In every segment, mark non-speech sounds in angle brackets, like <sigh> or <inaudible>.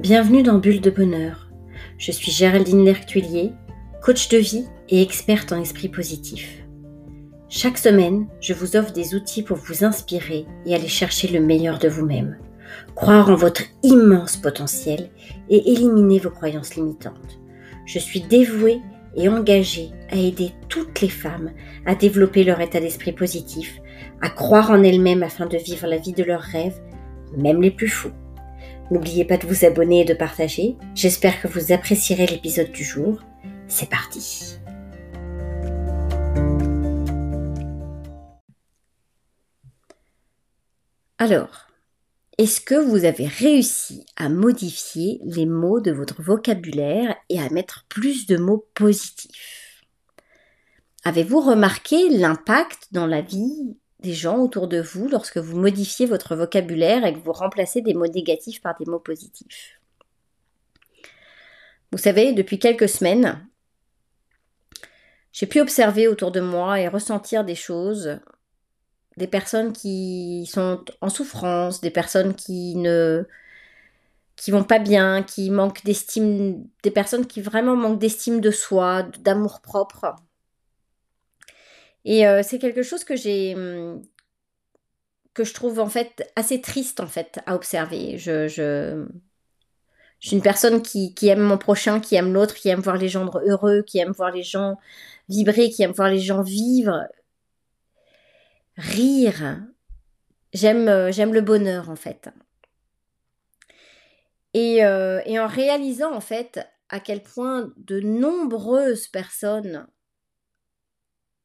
Bienvenue dans Bulle de Bonheur. Je suis Géraldine Lertuillier, coach de vie et experte en esprit positif. Chaque semaine, je vous offre des outils pour vous inspirer et aller chercher le meilleur de vous-même, croire en votre immense potentiel et éliminer vos croyances limitantes. Je suis dévouée et engagée à aider toutes les femmes à développer leur état d'esprit positif, à croire en elles-mêmes afin de vivre la vie de leurs rêves, même les plus fous. N'oubliez pas de vous abonner et de partager. J'espère que vous apprécierez l'épisode du jour. C'est parti. Alors, est-ce que vous avez réussi à modifier les mots de votre vocabulaire et à mettre plus de mots positifs? Avez-vous remarqué l'impact dans la vie des gens autour de vous lorsque vous modifiez votre vocabulaire et que vous remplacez des mots négatifs par des mots positifs. Vous savez, depuis quelques semaines, j'ai pu observer autour de moi et ressentir des choses, des personnes qui sont en souffrance, des personnes qui ne qui vont pas bien, qui manquent d'estime, des personnes qui vraiment manquent d'estime de soi, d'amour propre. Et euh, c'est quelque chose que j'ai hum, que je trouve en fait assez triste en fait à observer. Je, suis une personne qui, aime mon prochain, qui aime l'autre, qui aime voir les gens heureux, qui aime voir les gens vibrer, qui aime voir les gens vivre, rire. J'aime euh, j'aime le bonheur en fait. Euh, et en réalisant en fait à quel point de nombreuses personnes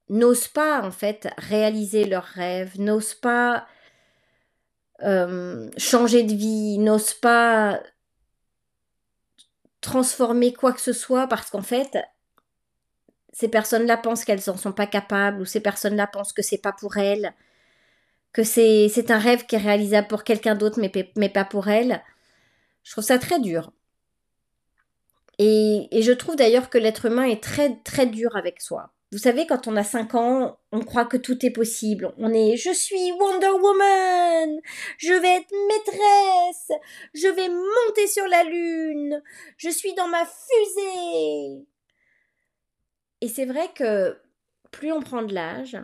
n'osent pas en fait réaliser leurs rêves, n'osent pas euh, changer de vie, n'osent pas transformer quoi que ce soit parce qu'en fait ces personnes-là pensent qu'elles n'en sont pas capables ou ces personnes-là pensent que c'est pas pour elles, que c'est, un rêve qui est réalisable pour quelqu'un d'autre mais, mais pas pour elles. Je trouve ça très dur. Et, et je trouve d'ailleurs que l'être humain est très très dur avec soi. Vous savez, quand on a 5 ans, on croit que tout est possible. On est je suis Wonder Woman, je vais être maîtresse, je vais monter sur la lune, je suis dans ma fusée. Et c'est vrai que plus on prend de l'âge,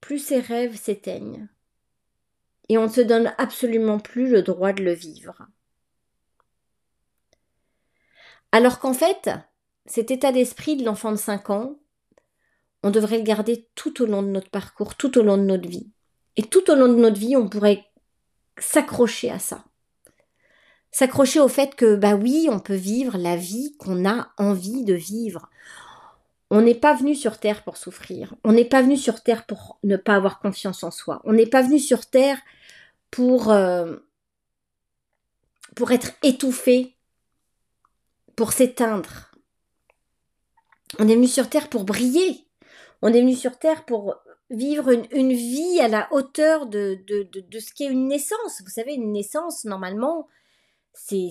plus ses rêves s'éteignent. Et on ne se donne absolument plus le droit de le vivre. Alors qu'en fait, cet état d'esprit de l'enfant de 5 ans, on devrait le garder tout au long de notre parcours, tout au long de notre vie. Et tout au long de notre vie, on pourrait s'accrocher à ça. S'accrocher au fait que, bah oui, on peut vivre la vie qu'on a envie de vivre. On n'est pas venu sur Terre pour souffrir. On n'est pas venu sur Terre pour ne pas avoir confiance en soi. On n'est pas venu sur Terre pour, euh, pour être étouffé, pour s'éteindre. On est venu sur Terre pour briller. On est venu sur Terre pour vivre une, vie à la hauteur de, de, de, ce qu'est une naissance. Vous savez, une naissance, normalement, c'est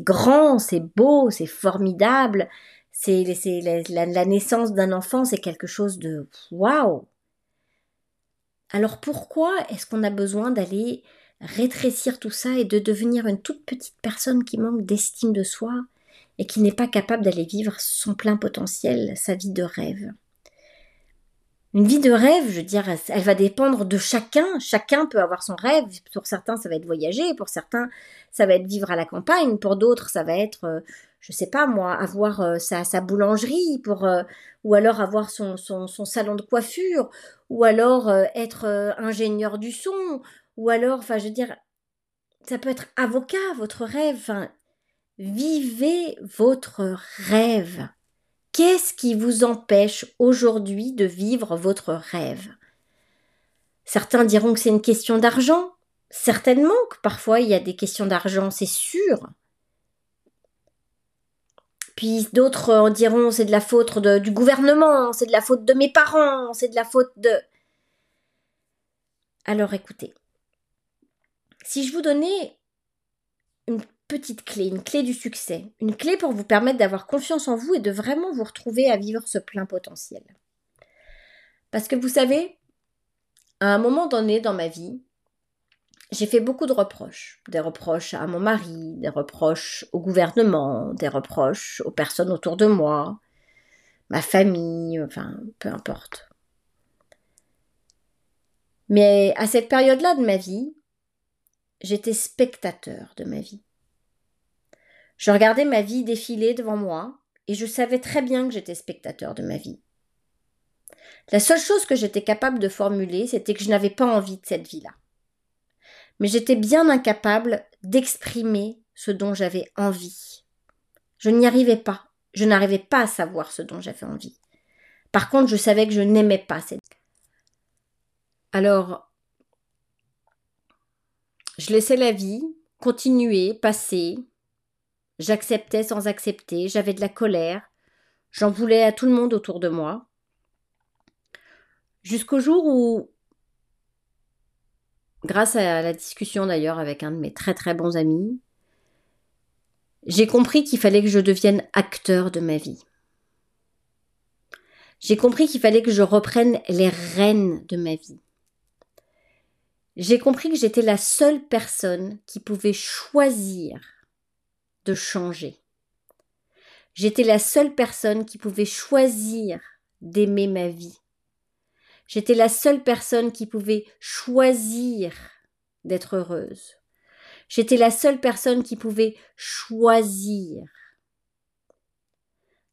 grand, c'est beau, c'est formidable. C'est la, la, naissance d'un enfant, c'est quelque chose de waouh. Alors pourquoi est-ce qu'on a besoin d'aller rétrécir tout ça et de devenir une toute petite personne qui manque d'estime de soi, et qui n'est pas capable d'aller vivre son plein potentiel, sa vie de rêve. Une vie de rêve, je veux dire, elle va dépendre de chacun. Chacun peut avoir son rêve. Pour certains, ça va être voyager. Pour certains, ça va être vivre à la campagne. Pour d'autres, ça va être, euh, je sais pas moi, avoir euh, sa, sa, boulangerie. Pour, euh, ou alors avoir son, son, son, salon de coiffure. Ou alors être ingénieur du son. Ou alors, enfin, je veux dire, ça peut être avocat, votre rêve. Enfin, Vivez votre rêve. Qu'est-ce qui vous empêche aujourd'hui de vivre votre rêve? Certains diront que c'est une question d'argent. Certainement que parfois il y a des questions d'argent, c'est sûr. Puis d'autres diront c'est de la faute du gouvernement, c'est de la faute de mes parents, c'est de la faute de... Alors écoutez, si je vous donnais une petite clé, une clé du succès, une clé pour vous permettre d'avoir confiance en vous et de vraiment vous retrouver à vivre ce plein potentiel. Parce que vous savez, à un moment donné dans ma vie, j'ai fait beaucoup de reproches. Des reproches à mon mari, des reproches au gouvernement, des reproches aux personnes autour de moi, ma famille, enfin, peu importe. Mais à cette période-là de ma vie, j'étais spectateur de ma vie. Je regardais ma vie défiler devant moi et je savais très bien que j'étais spectateur de ma vie. La seule chose que j'étais capable de formuler, c'était que je n'avais pas envie de cette vie-là. Mais j'étais bien incapable d'exprimer ce dont j'avais envie. Je n'y arrivais pas. Je n'arrivais pas à savoir ce dont j'avais envie. Par contre, je savais que je n'aimais pas cette vie. Alors, je laissais la vie continuer, passer. J'acceptais sans accepter, j'avais de la colère, j'en voulais à tout le monde autour de moi. Jusqu'au jour où, grâce à la discussion d'ailleurs avec un de mes très très bons amis, j'ai compris qu'il fallait que je devienne acteur de ma vie. J'ai compris qu'il fallait que je reprenne les rênes de ma vie. J'ai compris que j'étais la seule personne qui pouvait choisir de changer. J'étais la seule personne qui pouvait choisir d'aimer ma vie. J'étais la seule personne qui pouvait choisir d'être heureuse. J'étais la seule personne qui pouvait choisir.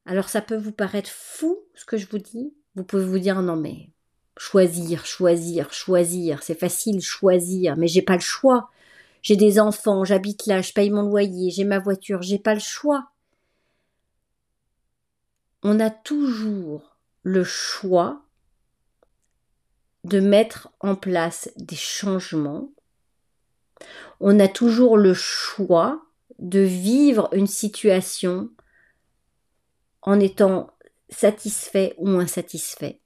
Alors ça peut vous paraître fou ce que je vous dis. Vous pouvez vous dire non mais choisir, choisir, choisir, c'est facile choisir, mais j'ai pas le choix. J'ai des enfants, j'habite là, je paye mon loyer, j'ai ma voiture, j'ai pas le choix. On a toujours le choix de mettre en place des changements. On a toujours le choix de vivre une situation en étant satisfait ou insatisfait.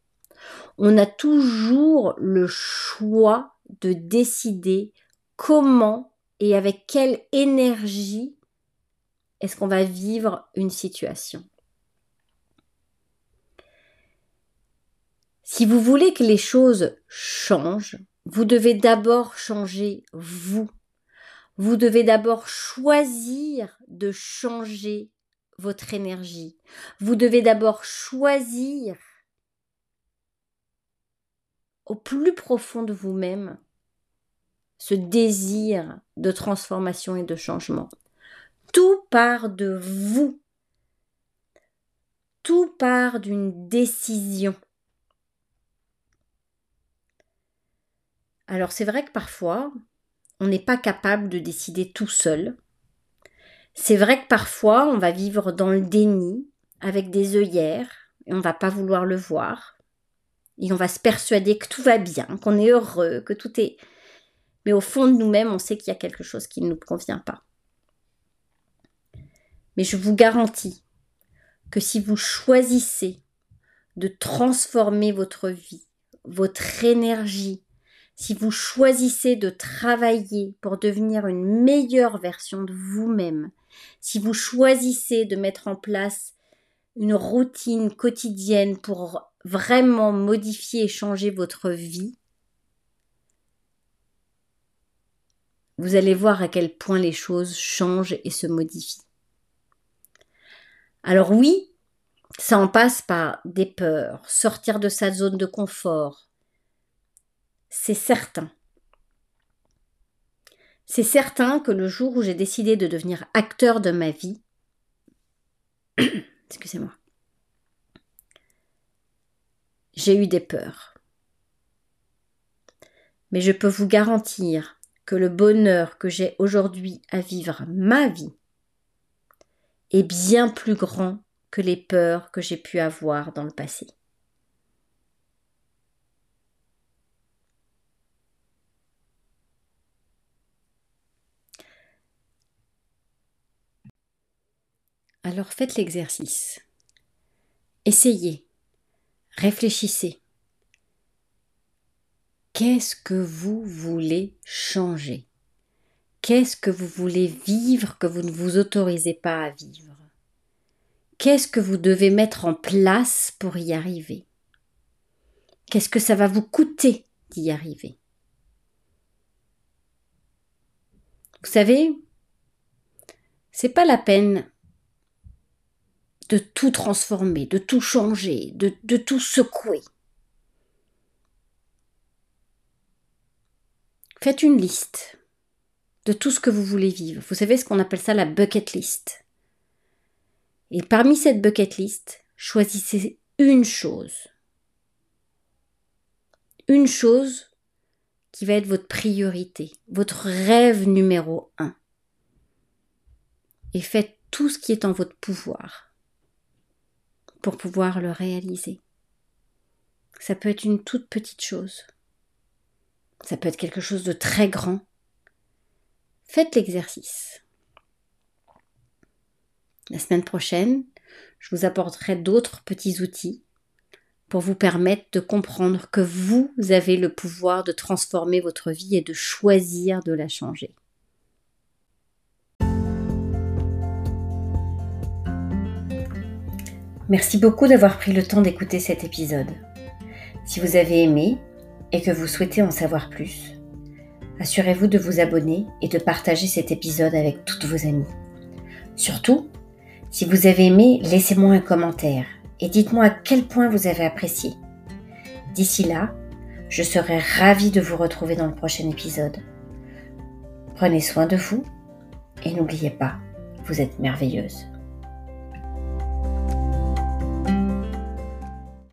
On a toujours le choix de décider comment et avec quelle énergie est-ce qu'on va vivre une situation. Si vous voulez que les choses changent, vous devez d'abord changer vous. Vous devez d'abord choisir de changer votre énergie. Vous devez d'abord choisir au plus profond de vous-même ce désir de transformation et de changement. Tout part de vous. Tout part d'une décision. Alors c'est vrai que parfois, on n'est pas capable de décider tout seul. C'est vrai que parfois, on va vivre dans le déni, avec des œillères, et on va pas vouloir le voir. Et on va se persuader que tout va bien, qu'on est heureux, que tout est... Mais au fond de nous-mêmes, on sait qu'il y a quelque chose qui ne nous convient pas. Mais je vous garantis que si vous choisissez de transformer votre vie, votre énergie, si vous choisissez de travailler pour devenir une meilleure version de vous-même, si vous choisissez de mettre en place une routine quotidienne pour vraiment modifier et changer votre vie, vous allez voir à quel point les choses changent et se modifient. Alors oui, ça en passe par des peurs, sortir de sa zone de confort, c'est certain. C'est certain que le jour où j'ai décidé de devenir acteur de ma vie, <coughs> excusez-moi, j'ai eu des peurs. Mais je peux vous garantir que le bonheur que j'ai aujourd'hui à vivre ma vie est bien plus grand que les peurs que j'ai pu avoir dans le passé. Alors faites l'exercice. Essayez. Réfléchissez. Qu'est-ce que vous voulez changer? Qu'est-ce que vous voulez vivre que vous ne vous autorisez pas à vivre? Qu'est-ce que vous devez mettre en place pour y arriver? Qu'est-ce que ça va vous coûter d'y arriver? Vous savez, c'est pas la peine de tout transformer, de tout changer, de, de tout secouer. Faites une liste de tout ce que vous voulez vivre. Vous savez ce qu'on appelle ça la bucket list. Et parmi cette bucket list, choisissez une chose. Une chose qui va être votre priorité, votre rêve numéro un. Et faites tout ce qui est en votre pouvoir pour pouvoir le réaliser. Ça peut être une toute petite chose. Ça peut être quelque chose de très grand. Faites l'exercice. La semaine prochaine, je vous apporterai d'autres petits outils pour vous permettre de comprendre que vous avez le pouvoir de transformer votre vie et de choisir de la changer. Merci beaucoup d'avoir pris le temps d'écouter cet épisode. Si vous avez aimé et que vous souhaitez en savoir plus, assurez-vous de vous abonner et de partager cet épisode avec toutes vos amies. Surtout, si vous avez aimé, laissez-moi un commentaire et dites-moi à quel point vous avez apprécié. D'ici là, je serai ravie de vous retrouver dans le prochain épisode. Prenez soin de vous et n'oubliez pas, vous êtes merveilleuse.